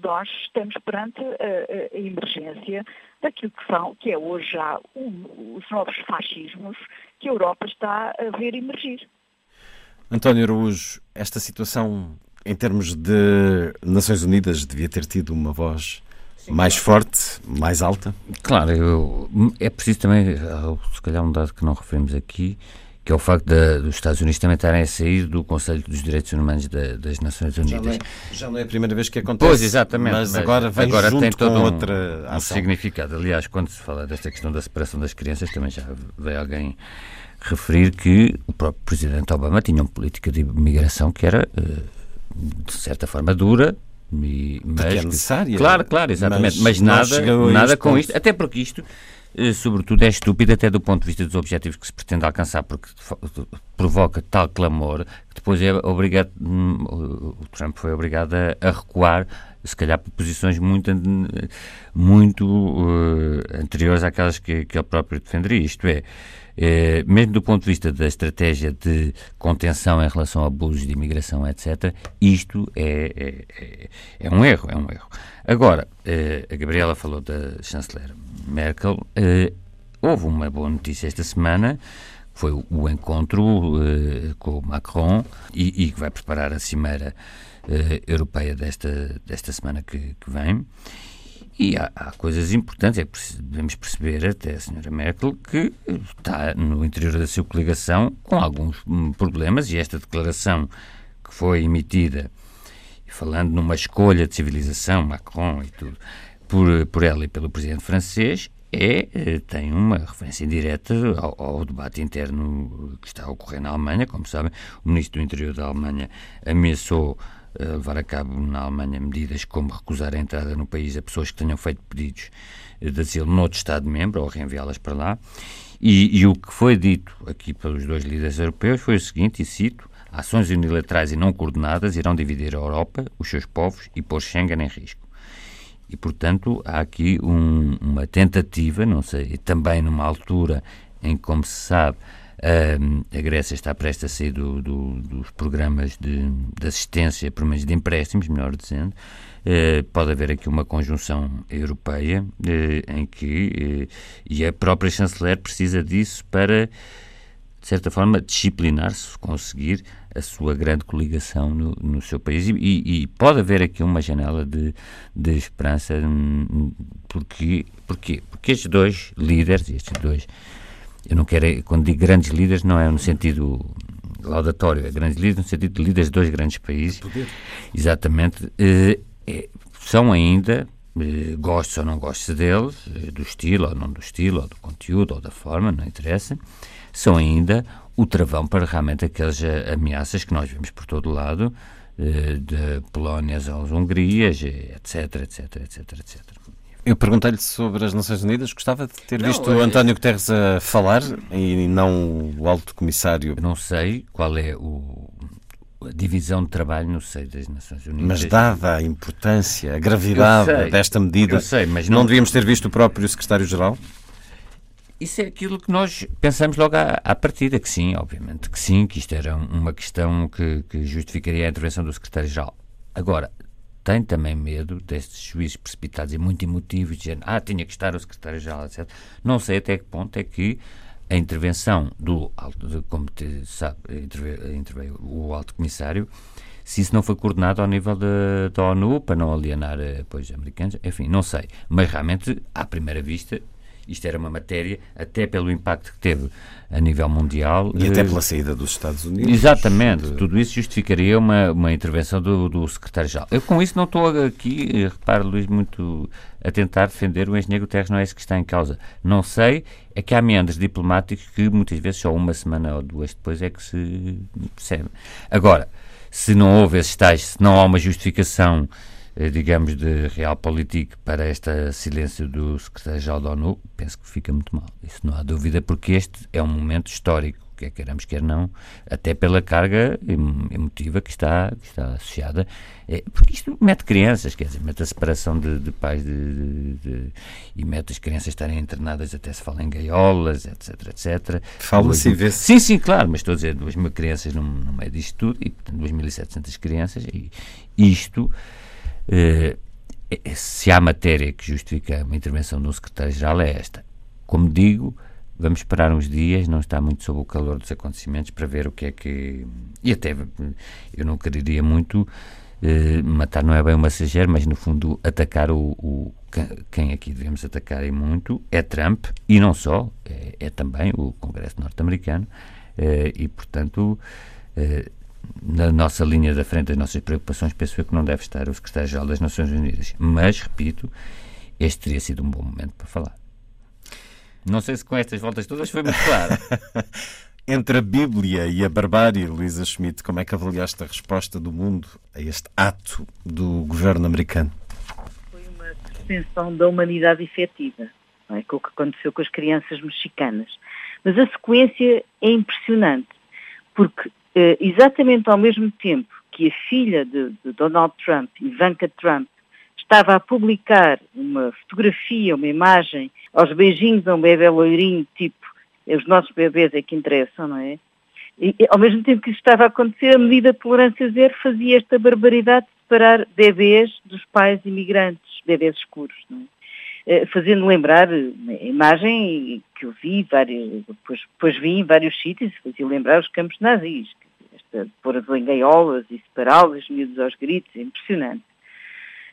nós estamos perante a emergência daquilo que são, que é hoje já um, os novos fascismos que a Europa está a ver emergir. António Araújo, esta situação em termos de Nações Unidas devia ter tido uma voz mais forte, mais alta? Claro, eu, é preciso também, se calhar um dado que não referimos aqui, que é o facto de, dos Estados Unidos também estarem a sair do Conselho dos Direitos Humanos da, das Nações Unidas. Já não, é, já não, é, a primeira vez que acontece. Pois, exatamente. Mas, mas agora vem agora junto tem todo com um, outra ação. Um significado. Aliás, quando se fala desta questão da separação das crianças, também já veio alguém referir que o próprio Presidente Obama tinha uma política de imigração que era, eh, de certa forma, dura, e, mas que é necessária. Claro, claro, exatamente. Mas, mas nada, nada com isto, até porque isto sobretudo, é estúpido até do ponto de vista dos objetivos que se pretende alcançar, porque provoca tal clamor que depois é obrigado, hum, o Trump foi obrigado a, recuar, se calhar por posições muito, muito uh, anteriores àquelas que, que ele próprio defenderia. Isto é, é, mesmo do ponto de vista da estratégia de contenção em relação a abusos de imigração, etc., isto é, é, é, é um erro, é um erro. Agora, a Gabriela falou da chanceler Merkel, eh, houve uma boa notícia esta semana, foi o, encontro eh, com Macron e, que vai preparar a cimeira eh, europeia desta, desta semana que, que vem. E há, há, coisas importantes, é devemos perceber até a senhora Merkel que está no interior da sua coligação com alguns hum, problemas e esta declaração que foi emitida falando numa escolha de civilização, Macron e tudo, por, por ela e pelo presidente francês é, eh, tem uma referência indireta ao, ao, debate interno que está a ocorrer na Alemanha. Como sabem, o ministro do Interior da Alemanha ameaçou uh, levar a cabo na Alemanha medidas como recusar a entrada no país a pessoas que tenham feito pedidos de asilo noutro Estado-membro ou reenviá-las para lá. E, e, o que foi dito aqui pelos dois líderes europeus foi o seguinte, e cito, ações unilaterais e não coordenadas irão dividir a Europa, os seus povos e pôr Schengen em risco. E, portanto, há aqui um, uma tentativa, não sei, também numa altura em que, como se sabe, a Grécia está prestes a sair do, do, dos programas de, de, assistência, por meio de empréstimos, melhor dizendo, eh, pode haver aqui uma conjunção europeia eh, em que, eh, e a própria chanceler precisa disso para, de certa forma, disciplinar-se, conseguir a sua grande coligação no, no seu país. E, e, pode haver aqui uma janela de, de esperança hum, porque, porque, porque estes dois líderes, estes dois, eu não quero, quando digo grandes líderes não é no sentido laudatório, é grandes líderes no sentido de líderes de dois grandes países, exatamente, eh, é, são ainda eh, gostes ou não gostes deles, eh, do estilo ou não do estilo, ou do conteúdo ou da forma, não interessa, são ainda o travão para realmente aquelas eh, ameaças que nós vemos por todo lado, eh, de Polónias às Hungrias, etc, etc, etc, etc. Eu perguntei-lhe sobre as Nações Unidas, gostava de ter não, visto o António Guterres a falar e não o alto comissário. Não sei qual é o, a divisão de trabalho no seio das Nações Unidas. Mas dada a importância, a gravidade sei, desta medida, sei, mas não, não devíamos ter visto o próprio secretário-geral? Isso é aquilo que nós pensamos logo à, à, partida, que sim, obviamente, que sim, que isto era uma questão que, que justificaria a intervenção do secretário-geral. Agora, tem também medo destes juízes precipitados e muito emotivos, dizendo, ah, tinha que estar o secretário-geral, etc. Não sei até que ponto é que a intervenção do como te sabe, interveio, o alto comissário, se isso não foi coordenado ao nível da ONU para não alienar apoios americanos, enfim, não sei. Mas realmente, à primeira vista, isto era uma matéria, até pelo impacto que teve a nível mundial. E até eh, pela saída dos Estados Unidos. Exatamente, de... tudo isso justificaria uma, uma intervenção do, do secretário-geral. Eu com isso não estou aqui, eh, repare Luís, muito a tentar defender o engenheiro Guterres, não é isso que está em causa. Não sei, é que há meandros diplomáticos que muitas vezes só uma semana ou duas depois é que se percebe. Agora, se não houve esses tais, se não há uma justificação, digamos, de realpolitik para este silêncio do secretário-geral da ONU, penso que fica muito mal. Isso não há dúvida, porque este é um momento histórico quer queiramos, quer não, até pela carga emotiva que está, que está associada, é, porque isto mete crianças, quer dizer, mete a separação de, de pais de, de, e mete as crianças estarem internadas até se fala em gaiolas, etc, etc. Fala-se e vê-se. Sim, sim, claro, mas estou a dizer, 2 mil crianças no, no meio disto tudo, e portanto 2.700 crianças, e isto... Eh, se há matéria que justifica uma intervenção do secretário-geral é esta. Como digo, Vamos esperar uns dias, não está muito sob o calor dos acontecimentos, para ver o que é que. E até eu não quereria muito. Eh, matar não é bem o massageiro, mas no fundo atacar o, o, quem aqui devemos atacar e muito é Trump e não só, é, é também o Congresso norte-americano eh, e portanto eh, na nossa linha da frente das nossas preocupações penso eu que não deve estar o secretário-geral das Nações Unidas, mas repito, este teria sido um bom momento para falar. Não sei se com estas voltas todas foi muito claro. Entre a Bíblia e a barbárie, Luísa Schmidt, como é que avaliaste a resposta do mundo a este ato do governo americano? Foi uma suspensão da humanidade efetiva, não é? com o que aconteceu com as crianças mexicanas. Mas a sequência é impressionante, porque exatamente ao mesmo tempo que a filha de, de Donald Trump, Ivanka Trump, estava a publicar uma fotografia, uma imagem, aos beijinhos a um bebê loirinho, tipo, os nossos bebês é que interessam, não é? E, ao mesmo tempo que isso estava a acontecer, a medida de tolerância zero fazia esta barbaridade de separar bebês dos pais imigrantes, bebês escuros, não é? Eh, fazendo lembrar eh, a imagem que eu vi, vários, depois, depois vi em vários sítios, fazia lembrar os campos nazis, pôr-as em gaiolas e separá-los, miúdos aos gritos, é impressionante.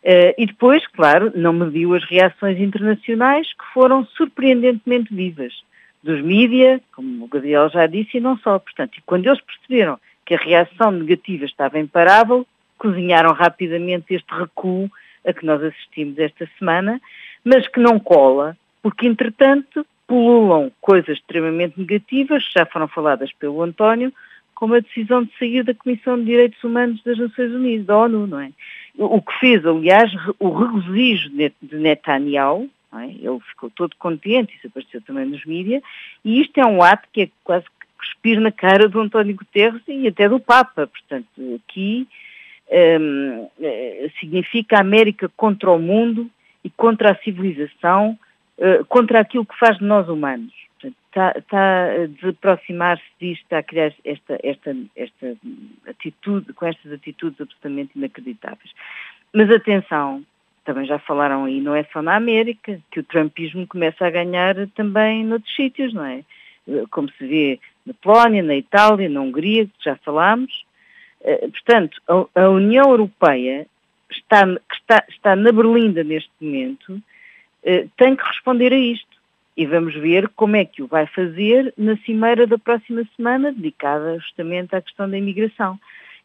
Uh, e depois, claro, não mediu as reações internacionais que foram surpreendentemente vivas. Dos mídia, como o Gabriel já disse, e não só. Portanto, e quando eles perceberam que a reação negativa estava imparável, cozinharam rapidamente este recuo a que nós assistimos esta semana, mas que não cola, porque entretanto pululam coisas extremamente negativas, já foram faladas pelo António, como a decisão de sair da Comissão de Direitos Humanos das Nações Unidas, da ONU, não é? O que fez, aliás, o regozijo de Netanyahu, é? ele ficou todo contente, isso apareceu também nos mídias, e isto é um ato que é quase que cuspir na cara do António Guterres e até do Papa. Portanto, aqui um, eh, significa a América contra o mundo e contra a civilização, uh, contra aquilo que faz de nós humanos está, está a desaproximar-se disto, está a criar esta, esta, esta atitude, com estas atitudes absolutamente inacreditáveis. Mas atenção, também já falaram aí, não é só na América, que o trumpismo começa a ganhar também noutros sítios, não é? Como se vê na Polónia, na Itália, na Hungria, que já falámos. Eh, portanto, a União Europeia está, que está, está na Berlinda neste momento, eh, tem que responder a isto. E vamos ver como é que o vai fazer na cimeira da próxima semana, dedicada justamente à questão da imigração.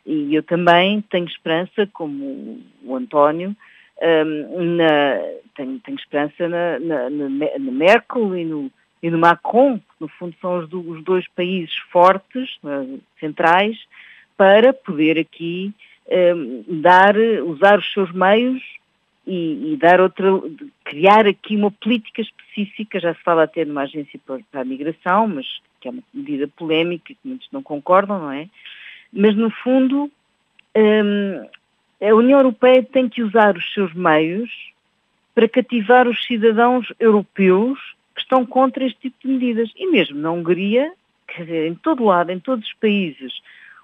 E eu também tenho esperança, como o António, um, na, tenho, tenho, esperança na, na, na, Merkel e no, e no Macron, no fundo são os, do, os dois países fortes, uh, centrais, para poder aqui um, dar, usar os seus meios e, e, dar outra, criar aqui uma política específica, já se fala até de uma agência para a migração, mas que é uma medida polémica que muitos não concordam, não é? Mas no fundo hum, a União Europeia tem que usar os seus meios para cativar os cidadãos europeus que estão contra este tipo de medidas. E mesmo na Hungria, quer dizer, em todo lado, em todos os países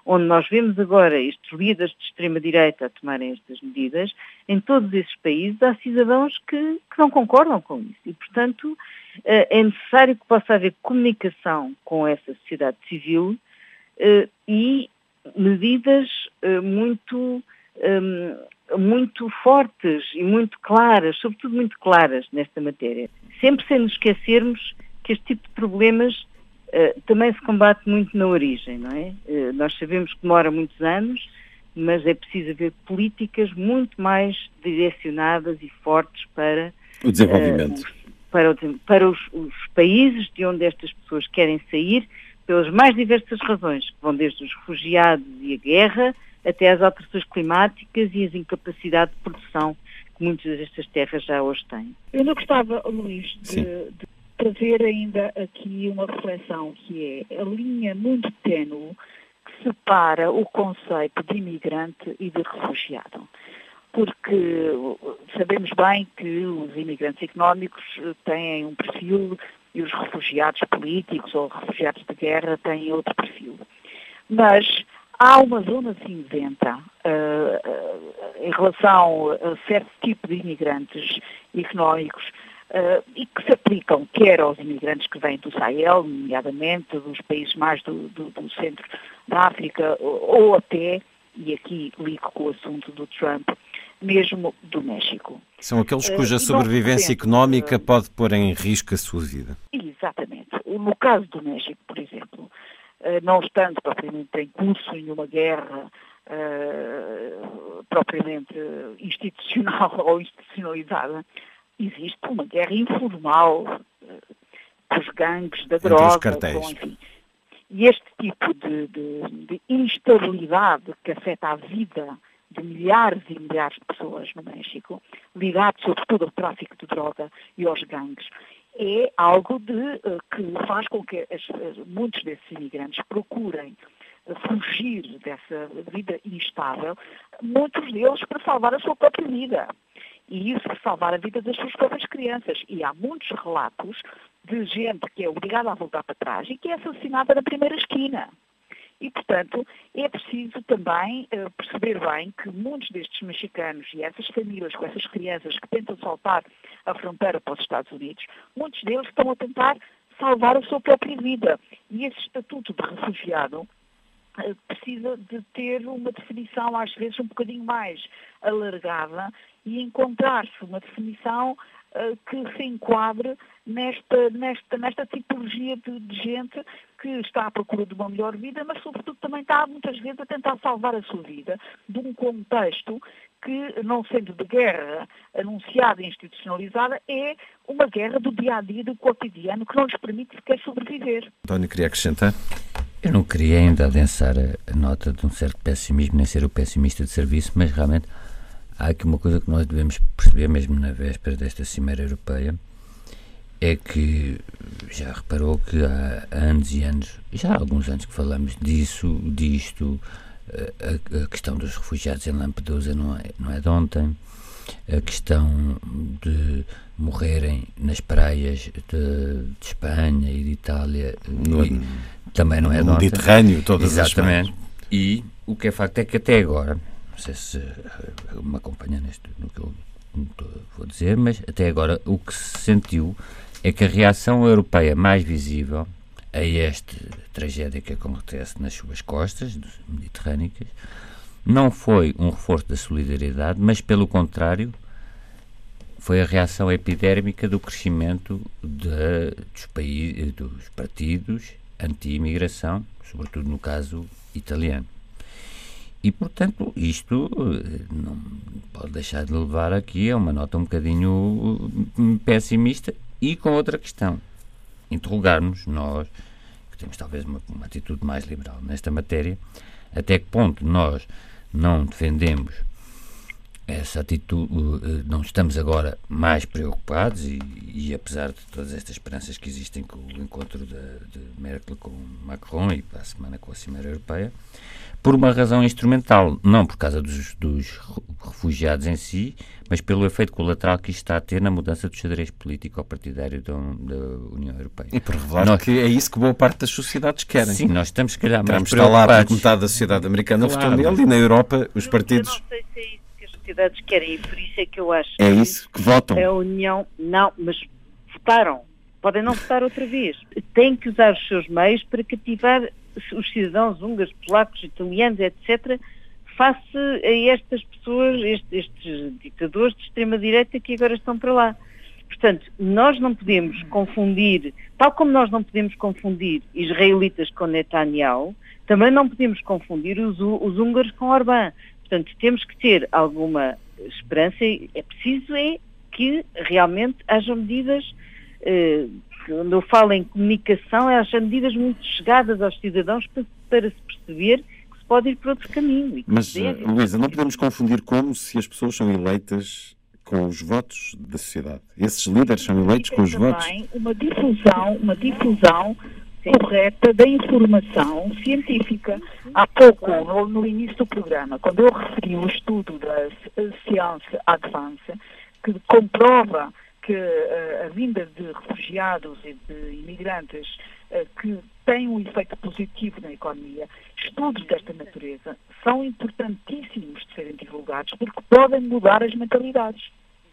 onde nós vemos agora estes líderes de extrema-direita tomarem estas medidas, em todos esses países há cidadãos que, que não concordam com isso. E, portanto, eh, é necessário que possa haver comunicação com essa sociedade civil eh, e medidas eh, muito, muito fortes e muito claras, sobretudo muito claras nesta matéria. Sempre sem nos esquecermos que este tipo de problemas eh, também se combate muito na origem, não é? Uh, nós sabemos que demora muitos anos, mas é preciso haver políticas muito mais direcionadas e fortes para o desenvolvimento. Uh, para, o, para os, os, países de onde estas pessoas querem sair, pelas mais diversas razões, que vão desde os refugiados e a guerra, até às alterações climáticas e as incapacidades de produção que muitas destas terras já hoje têm. Eu não gostava, Luís, de, de trazer ainda aqui uma reflexão que é a linha muito tênue que separa o conceito de imigrante e de refugiado. Porque sabemos bem que os imigrantes económicos têm um perfil e os refugiados políticos ou refugiados de guerra têm outro perfil. Mas há uma zona cinzenta uh, uh, em relação a certo tipo de imigrantes económicos uh, e que se aplicam quer aos imigrantes que vêm do Sahel, nomeadamente dos países mais do, do, do centro da África, ou, ou até, e aqui ligo com o assunto do Trump, mesmo do México. São aqueles cuja sobrevivência económica pode pôr em risco a sua vida. Exatamente. No caso do México, por exemplo, não estando propriamente em curso nenhuma guerra uh, propriamente institucional ou institucionalizada, existe uma guerra informal uh, com os gangues da droga, com, enfim. E este tipo de, de, de, instabilidade que afeta a vida de milhares e milhares de pessoas no México, ligado sobretudo ao tráfico de droga e aos gangues, é algo de, uh, que faz com que as, muitos desses imigrantes procurem fugir dessa vida instável, muitos deles para salvar a sua própria vida e isso salvar a vida das suas próprias crianças. E há muitos relatos de gente que é obrigada a voltar para trás e que é assassinada na primeira esquina. E, portanto, é preciso também uh, perceber bem que muitos destes mexicanos e essas famílias com essas crianças que tentam saltar a fronteira para os Estados Unidos, muitos deles estão a tentar salvar a sua própria vida. E esse estatuto de refugiado precisa de ter uma definição, às vezes, um bocadinho mais alargada e encontrar-se uma definição uh, que se enquadre nesta, nesta, nesta tipologia de, de, gente que está à procura de uma melhor vida, mas sobretudo também está muitas vezes a tentar salvar a sua vida de um contexto que, não sendo de guerra anunciada e institucionalizada, é uma guerra do dia a dia, do cotidiano, que não lhes permite sequer sobreviver. António, queria acrescentar? Eu não queria ainda adensar a, nota de um certo pessimismo, nem ser o pessimista de serviço, mas realmente há aqui uma coisa que nós devemos perceber, mesmo na véspera desta Cimeira Europeia, é que já reparou que há anos e anos, já há alguns anos que falamos disso, disto, a, a questão dos refugiados em Lampedusa não é, não é de ontem, a questão de morrerem nas praias de, de Espanha e de Itália no, e, também não é no de ontem. Mediterrâneo, todas Exatamente. as E o que é facto é que até agora não sei se me acompanha neste, no que eu vou dizer, mas até agora o que se sentiu é que a reação europeia mais visível a esta tragédia que acontece nas suas costas mediterrâneas não foi um reforço da solidariedade, mas pelo contrário foi a reação epidérmica do crescimento de, dos, países, dos partidos anti-imigração, sobretudo no caso italiano. E, portanto, isto eh, não pode deixar de levar aqui a uma nota um bocadinho hum, pessimista e com outra questão. Interrogar-nos, nós, que temos talvez uma, uma atitude mais liberal nesta matéria, até que ponto nós não defendemos essa atitude, eh, não estamos agora mais preocupados e, e, apesar de todas estas esperanças que existem com o encontro de, de Merkel com Macron e para a semana com a Cimeira Europeia, por uma razão instrumental, não por causa dos, dos, refugiados em si, mas pelo efeito colateral que isto está a ter na mudança do xadrez político-partidário da, da, União Europeia. E por revelar nós, que é isso que boa parte das sociedades querem. Sim, nós estamos, se calhar, mais Estamos lá porque metade da sociedade americana claro. votou nele e na Europa os partidos... Eu não sei se sociedades querem e por isso é que eu acho É isso que votam. A União, não, mas votaram. Podem não votar outra vez. Têm que usar os seus meios para cativar os cidadãos húngaros, polacos, italianos, etc., face a estas pessoas, estes, estes ditadores de extrema-direita que agora estão para lá. Portanto, nós não podemos confundir, tal como nós não podemos confundir israelitas com Netanyahu, também não podemos confundir os, os húngaros com Orbán. Portanto, temos que ter alguma esperança, é preciso é que realmente haja medidas eh, quando eu falo em comunicação, é as medidas muito chegadas aos cidadãos para, para se perceber que se se pode ir por outro caminho. Mas, Luísa, não podemos confundir como se as pessoas são eleitas com os votos da sociedade. Esses líderes são eleitos com os votos. Uma difusão, uma difusão correta da informação científica. Há pouco, no, no, início do programa, quando eu referi o estudo da Ciência Advance, que comprova que uh, a vinda de refugiados e de imigrantes uh, que tem um efeito positivo na economia, estudos desta natureza são importantíssimos de serem divulgados porque podem mudar as mentalidades.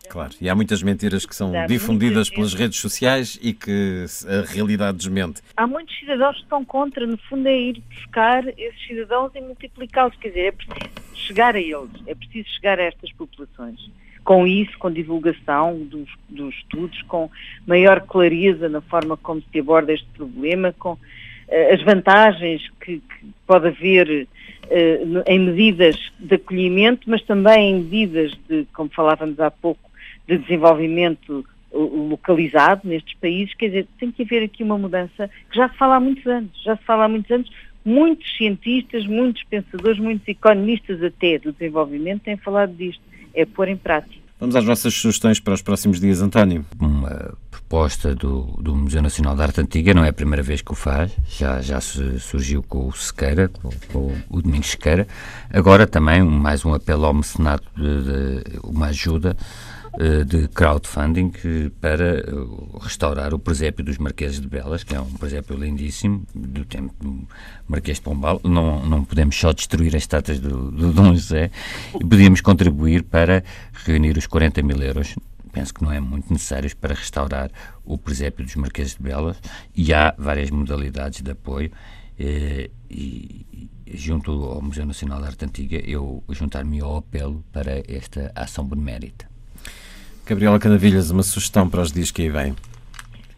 Claro, e há muitas mentiras que são difundidas pelas redes sociais e que a realidade desmente. Há muitos cidadãos que estão contra, no fundo é ir buscar esses cidadãos e multiplicá-los, quer dizer, é preciso chegar a eles, é preciso chegar a estas populações. Com isso, com divulgação dos, dos estudos, com maior clareza na forma como se aborda este problema, com uh, as vantagens que, que pode haver uh, em medidas de acolhimento, mas também em medidas de, como falávamos há pouco, de desenvolvimento localizado nestes países, quer dizer, tem que haver aqui uma mudança que já se fala há muitos anos, já se fala há muitos anos, muitos cientistas, muitos pensadores, muitos economistas até do desenvolvimento têm falado disto, é pôr em prática. Vamos às vossas sugestões para os próximos dias, António. Uma proposta do, do Museu Nacional de Arte Antiga, não é a primeira vez que o faz, já, já surgiu com o Sequeira, com, com o Domingos Sequeira. Agora também mais um apelo ao mecenato de, de uma ajuda eh, de crowdfunding para eh, restaurar o presépio dos Marqueses de Belas, que é um presépio lindíssimo, do tempo do Marquês de Pombal. Não, não podemos só destruir as estátuas do, do Dom José, e podíamos contribuir para reunir os 40 mil euros penso que não é muito necessários para restaurar o presépio dos Marqueses de Belas e há várias modalidades de apoio eh, e, e, junto ao Museu Nacional de Arte Antiga eu juntar-me ao apelo para esta ação benemérita. Gabriela Canavilhas, uma sugestão para os dias que aí vêm.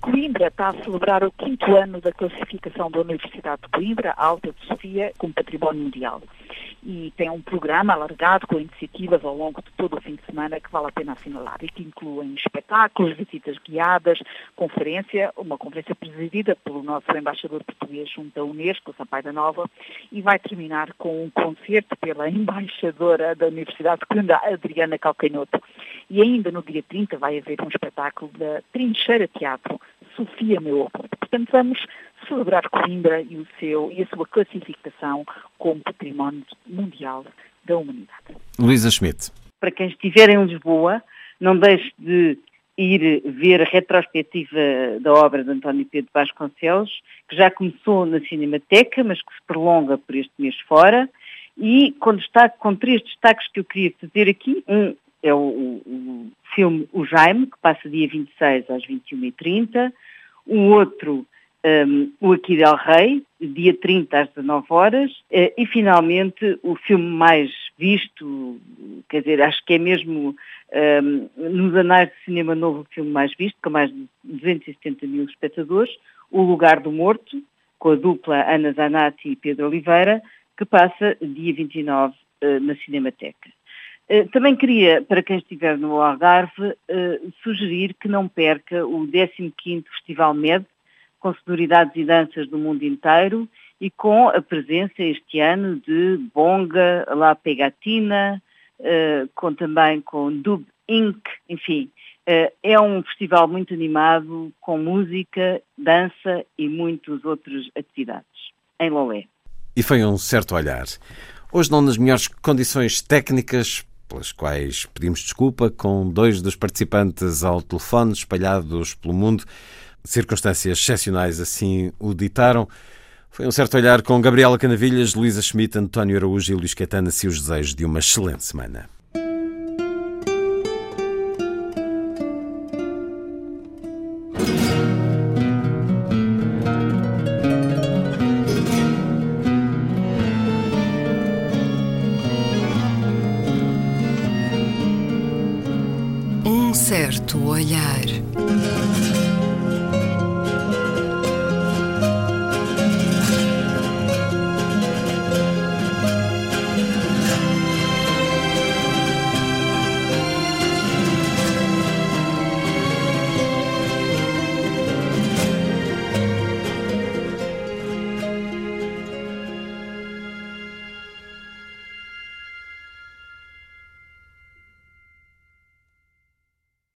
Coimbra está a celebrar o quinto ano da classificação da Universidade de Coimbra, Alta de Sofia, como Património Mundial e tem um programa alargado com iniciativas ao longo de todo o fim de semana que vale a pena assinalar e que incluem espetáculos, visitas guiadas, conferência, uma conferência presidida pelo nosso embaixador português junto à Unesco, Sampaio da Nova, e vai terminar com um concerto pela embaixadora da Universidade de Coimbra, Adriana Calcanhoto. E ainda no dia 30 vai haver um espetáculo da Trincheira Teatro, Sofia Meu. Portanto, vamos celebrar Coimbra e, o seu, e a sua classificação como património mundial da humanidade. Luísa Schmidt. Para quem estiver em Lisboa, não deixe de ir ver a retrospectiva da obra de António Pedro Vasconcelos, que já começou na Cinemateca, mas que se prolonga por este mês fora, e com, destaque, com três destaques que eu queria fazer aqui. Um é o, o, o filme O Jaime, que passa dia 26 às 21h30. O outro um, o Aqui del Rei, dia 30 às 19 horas, uh, e finalmente o filme mais visto, quer dizer, acho que é mesmo um, nos anais de cinema novo o filme mais visto, com mais de 270 mil espectadores, O Lugar do Morto, com a dupla Ana Zanatti e Pedro Oliveira, que passa dia 29 uh, na Cinemateca. Uh, também queria, para quem estiver no Algarve, sugerir que não perca o 15º Festival MED, com sonoridades e danças do mundo inteiro e com a presença este ano de Bonga, La Pegatina, uh, com também com Dub Inc., enfim. Uh, é um festival muito animado, com música, dança e muitas outras atividades, em Lolé. E foi um certo olhar. Hoje não nas melhores condições técnicas, pelas quais pedimos desculpa, com dois dos participantes ao telefone espalhados pelo mundo, circunstâncias excepcionais assim o ditaram. Foi um certo olhar com Gabriela Canavilhas, Luísa Schmidt, António Araújo e Luís Caetano e os desejos de uma excelente semana. Um certo olhar.